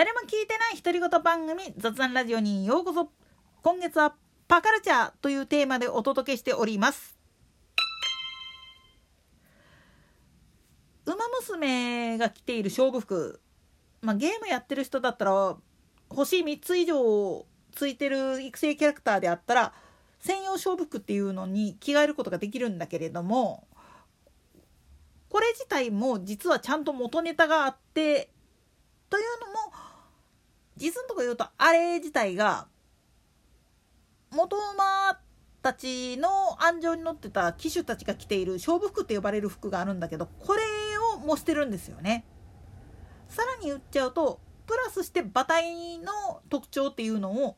誰も聞いてない独り言番組雑談ラジオにようこそ。今月はパカルチャーというテーマでお届けしております。馬娘が着ている勝負服。まあゲームやってる人だったら星3つ以上ついてる育成キャラクターであったら専用勝負服っていうのに着替えることができるんだけれどもこれ自体も実はちゃんと元ネタがあってというの実のとこ言うとあれ自体が元馬たちの安城に乗ってた騎手たちが着ている勝負服って呼ばれる服があるんだけどこれを模してるんですよね。さらに言っちゃうとプラスして馬体の特徴っていうのを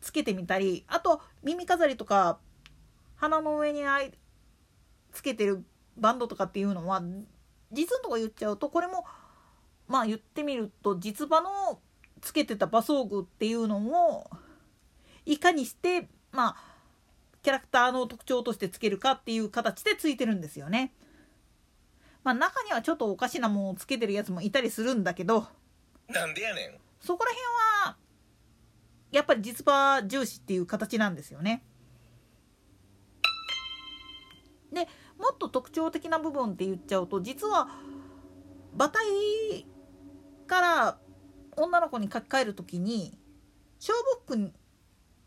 つけてみたりあと耳飾りとか鼻の上にあいつけてるバンドとかっていうのは実のとこ言っちゃうとこれもまあ言ってみると実場のつけてた馬装具っていうのをいかにしてまあキャラクターの特徴としてつけるかっていう形でついてるんですよね。まあ中にはちょっとおかしなものをつけてるやつもいたりするんだけどなんでやねんそこら辺はやっぱり実場重視っていう形なんですよね。でもっと特徴的な部分って言っちゃうと実は馬体から女の子に書き換える時に勝負服に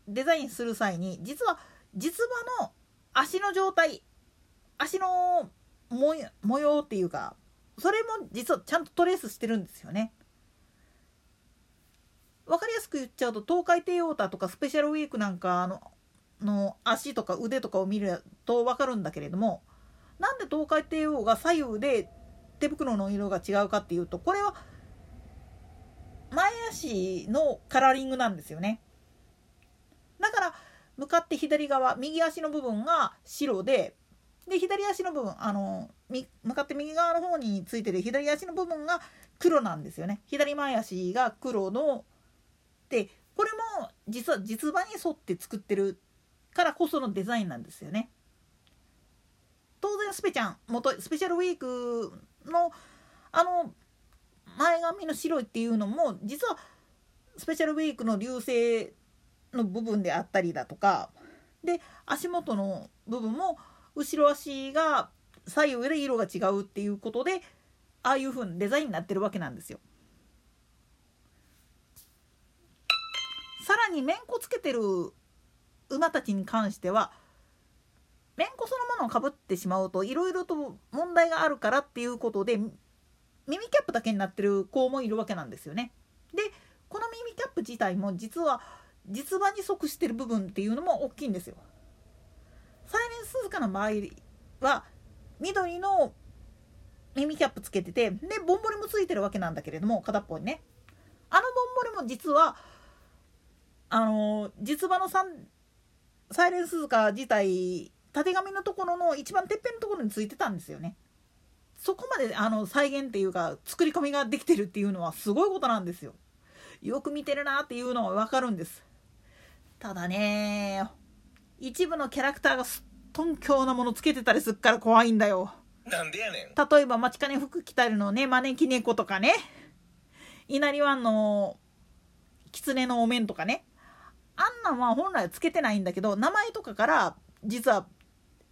デザインする際に実は実場の足の状態足の模様っていうかそれも実はちゃんとトレースしてるんですよね。分かりやすく言っちゃうと東海帝王太とかスペシャルウィークなんかのの足とか腕とかを見ると分かるんだけれどもなんで東海帝王が左右で手袋の色が違うかっていうとこれは足のカラーリングなんですよね。だから向かって左側右足の部分が白でで左足の部分あの向かって右側の方についてる左足の部分が黒なんですよね。左前足が黒のでこれも実は実場に沿って作ってるからこそのデザインなんですよね。当然スペちゃん元スペシャルウィークのあの前髪の白いっていうのも実はスペシャルウィークの流星の部分であったりだとかで足元の部分も後ろ足が左右で色が違うっていうことでああいう風にデザインになってるわけなんですよ。さらにめんこつけてる馬たちに関してはめんこそのものをかぶってしまうといろいろと問題があるからっていうことで耳キャップだけになってる子もいるわけなんですよね。でこの耳キャップ自体も実は実場に即してる部分っていうのも大きいんですよ。サイレンスズカの場合は緑の耳キャップつけててでボンボリもついてるわけなんだけれども片っぽにねあのボンボリも実はあの実場のサイレンスズカ自体たてがみのところの一番てっぺんのところについてたんですよね。そこまであの再現っていうか作り込みができてるっていうのはすごいことなんですよ。よく見てるなっていうのはわかるんです。ただね一部のキャラクターがすっとんきょうなものつけてたりすっから怖いんだよ。なんでやねん例えば街金服着たりのね招き猫とかね稲荷湾の狐のお面とかねあんなんは本来はつけてないんだけど名前とかから実は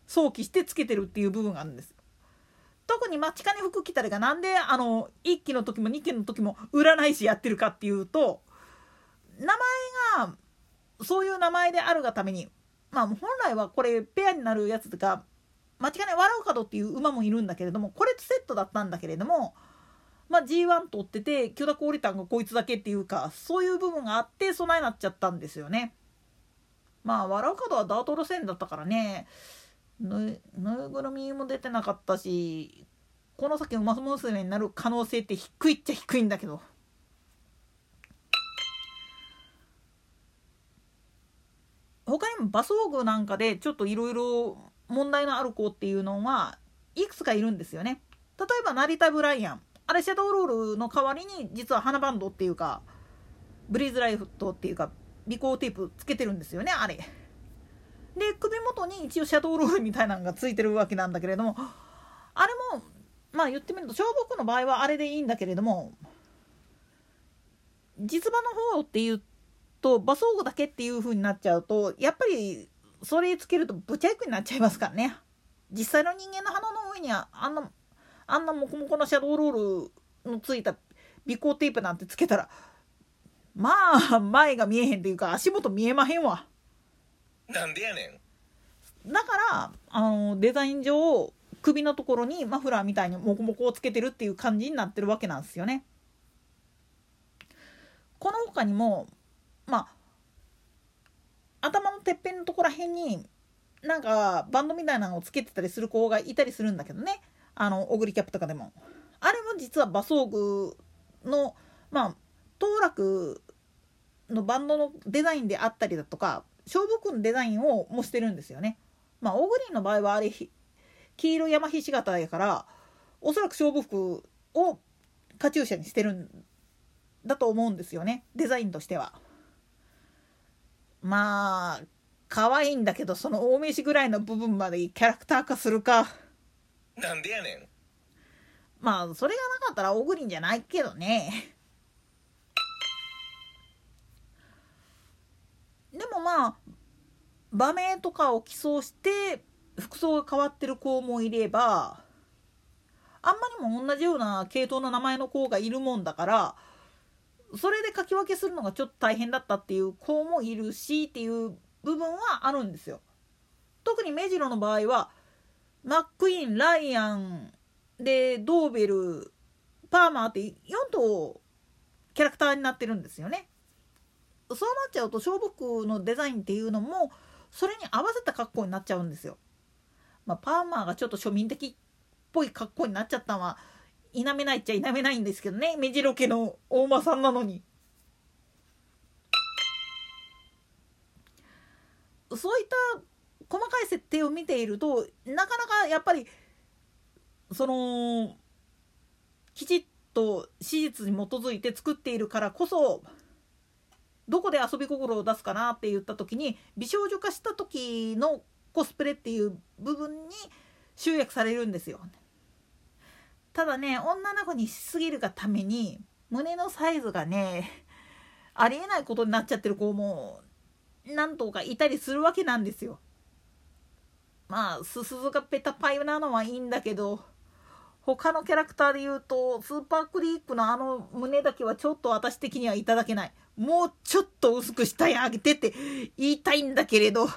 想起してつけてるっていう部分があるんです。特に待ち金服着たりがなんであの1期の時も2期の時も占い師やってるかっていうと名前がそういう名前であるがためにまあ本来はこれペアになるやつが間違いない笑う角っていう馬もいるんだけれどもこれとセットだったんだけれどもまあ G1 取ってて許諾降りたんがこいつだけっていうかそういう部分があって備えなっちゃったんですよね。まあ笑う角はダート路線だったからねぬぬいぐるみも出てなかったしこの先馬娘になる可能性って低いっちゃ低いんだけど。他にも馬装具なんかでちょっといろいろ問題のある子っていうのはいくつかいるんですよね。例えば成田ブライアン。あれシャドウロールの代わりに実は花バンドっていうかブリーズライフトっていうか尾行テープつけてるんですよねあれ。で首元に一応シャドウロールみたいなのがついてるわけなんだけれどもあれもまあ言ってみると小僕の場合はあれでいいんだけれども実場の方っていうと馬装具だけっていう風になっちゃうとやっぱりそれつけるとぶちゃいくになっちゃいますからね。実際の人間の鼻の上にはあんなあんなモコモコのシャドーロールのついた尾行テープなんてつけたらまあ前が見えへんっていうか足元見えまへんわ。なんでやねん。だからあのデザイン上首のところにマフラーみたいにモコモコをつけてるっていう感じになってるわけなんですよね。この他にもまあ頭のてっぺんのところらへんになんかバンドみたいなのをつけてたりする子がいたりするんだけどねあのオグリキャップとかでもあれも実は馬装具のまあ当落のバンドのデザインであったりだとか勝負服のデザインを模してるんですよねまあオグリの場合はあれひ黄色山ひし形やからおそらく勝負服をカチューシャにしてるんだと思うんですよねデザインとしては。まあ可愛いんだけどその大飯ぐらいの部分までキャラクター化するかなんでやねん。まあそれがなかったらオグリンじゃないけどね場面とかを起草して服装が変わってる子もいればあんまりも同じような系統の名前の子がいるもんだからそれで書き分けするのがちょっと大変だったっていう子もいるしっていう部分はあるんですよ。特に目白の場合はマックイーンライアンでドーベルパーマーって4頭キャラクターになってるんですよね。そうなっちゃうと勝負服のデザインっていうのもそれに合わせた格好になっちゃうんですよ。まあ、パーマーがちょっと庶民的っぽい格好になっちゃったのは否めないっちゃ否めないんですけどね目白家の大間さんなのに。そういった細かい設定を見ているとなかなかやっぱりそのきちっと史実に基づいて作っているからこそどこで遊び心を出すかなって言った時に美少女化した時のコスプレっていう部分に集約されるんですよ。ただね女の子にしすぎるがために胸のサイズがねありえないことになっちゃってる子も何頭かいたりするわけなんですよ。まあすすずがペタパイなのはいいんだけど他のキャラクターで言うとスーパークリークのあの胸だけはちょっと私的にはいただけない。もうちょっと薄く下へ上げてって言いたいんだけれど。と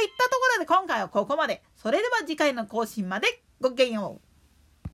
いったところで今回はここまで。それでは次回の更新までごきげんよう。